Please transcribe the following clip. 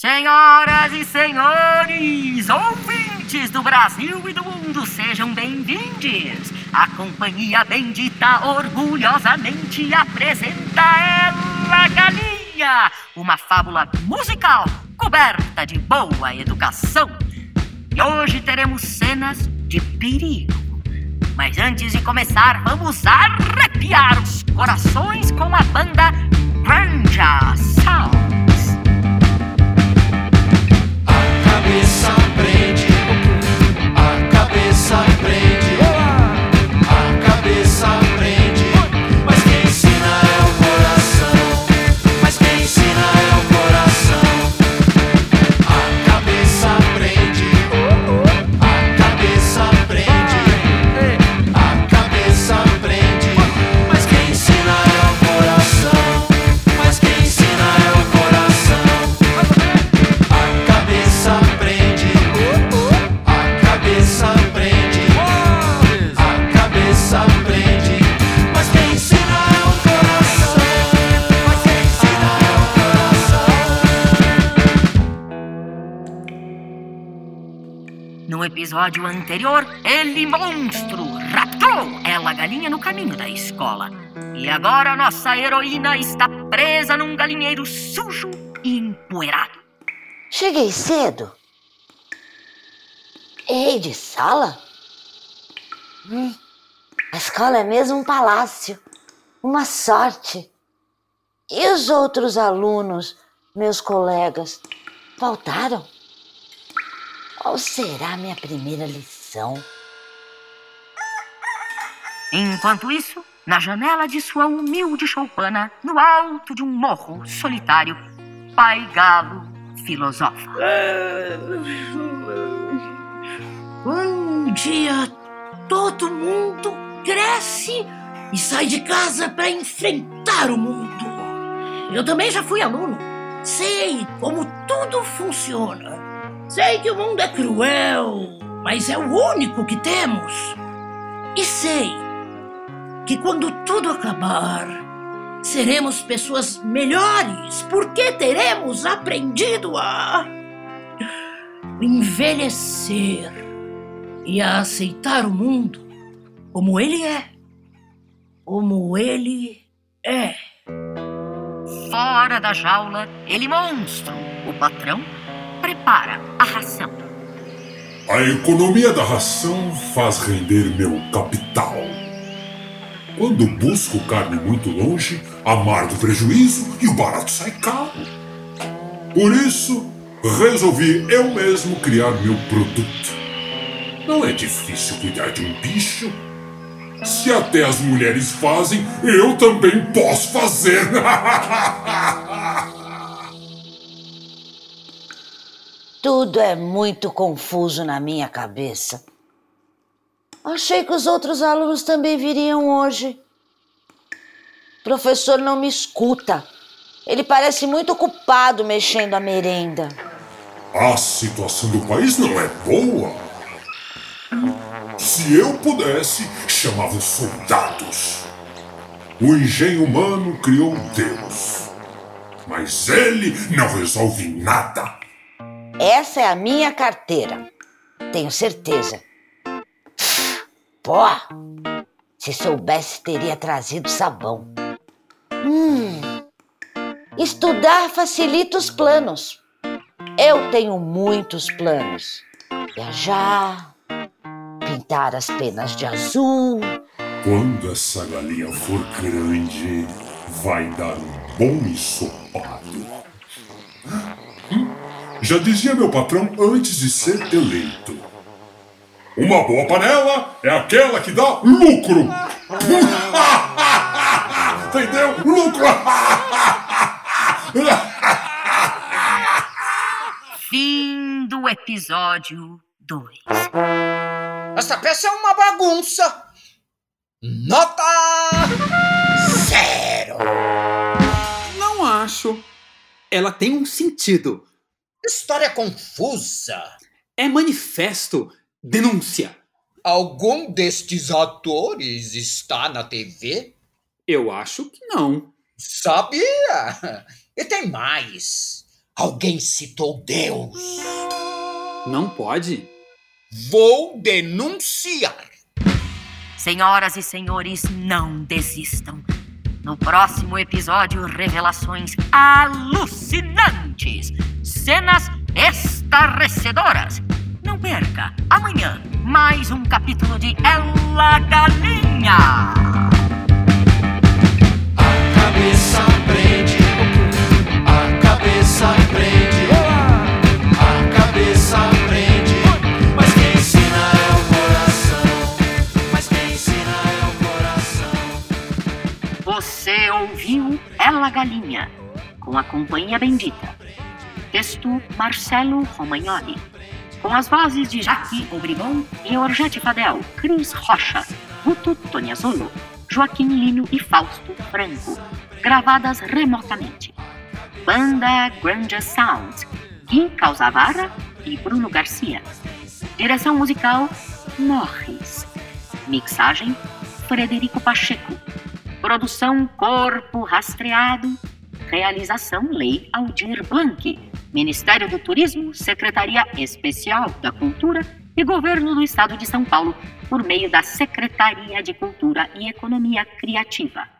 Senhoras e senhores, ouvintes do Brasil e do mundo, sejam bem-vindos. A companhia bendita orgulhosamente apresenta Ela Galinha, uma fábula musical coberta de boa educação. E hoje teremos cenas de perigo. Mas antes de começar, vamos arrepiar os corações com a banda Granja No episódio anterior, ele monstro raptou ela galinha no caminho da escola. E agora nossa heroína está presa num galinheiro sujo e empoeirado. Cheguei cedo. Errei de sala? Hum, a escola é mesmo um palácio. Uma sorte. E os outros alunos, meus colegas, faltaram? Qual será a minha primeira lição? Enquanto isso, na janela de sua humilde choupana, no alto de um morro solitário, Pai Galo filosofa. Um dia todo mundo cresce e sai de casa para enfrentar o mundo. Eu também já fui aluno. Sei como tudo funciona. Sei que o mundo é cruel, mas é o único que temos. E sei que quando tudo acabar, seremos pessoas melhores, porque teremos aprendido a envelhecer e a aceitar o mundo como ele é. Como ele é. Fora da jaula, ele monstro, o patrão, prepara a ração. A economia da ração faz render meu capital. Quando busco carne muito longe, amargo prejuízo e o barato sai caro. Por isso, resolvi eu mesmo criar meu produto. Não é difícil cuidar de um bicho. Se até as mulheres fazem, eu também posso fazer. Tudo é muito confuso na minha cabeça. Achei que os outros alunos também viriam hoje. O professor não me escuta. Ele parece muito ocupado mexendo a merenda. A situação do país não é boa. Se eu pudesse, chamava os soldados. O engenho humano criou Deus. Mas ele não resolve nada. Essa é a minha carteira. Tenho certeza. Pô, se soubesse, teria trazido sabão. Hum, estudar facilita os planos. Eu tenho muitos planos. Viajar, pintar as penas de azul. Quando essa galinha for grande, vai dar um bom ensopado. Já dizia meu patrão antes de ser eleito. Uma boa panela é aquela que dá lucro. Entendeu? Lucro. Fim do episódio 2. Essa peça é uma bagunça. Nota zero. Não acho. Ela tem um sentido. História confusa. É manifesto. Denúncia. Algum destes atores está na TV? Eu acho que não. Sabia! E tem mais. Alguém citou Deus. Não pode? Vou denunciar. Senhoras e senhores, não desistam. No próximo episódio, revelações alucinantes, cenas estarrecedoras. Não perca, amanhã, mais um capítulo de Ela Galinha. A cabeça prende, a cabeça prende, a cabeça prende. Mas quem ensina é o coração, mas quem ensina é o coração. Você ouviu Ela Galinha, com a Companhia Bendita. Texto Marcelo Romagnoli. Com as vozes de Jaque Obrigon, Georgette Fadel, Cris Rocha, Guto Toniazolo, Joaquim Lino e Fausto Franco. Gravadas remotamente. Banda Granja Sound, Gui Causavara e Bruno Garcia. Direção musical Morris. Mixagem Frederico Pacheco. Produção Corpo Rastreado. Realização Lei Aldir Blanc. Ministério do Turismo, Secretaria Especial da Cultura e Governo do Estado de São Paulo, por meio da Secretaria de Cultura e Economia Criativa.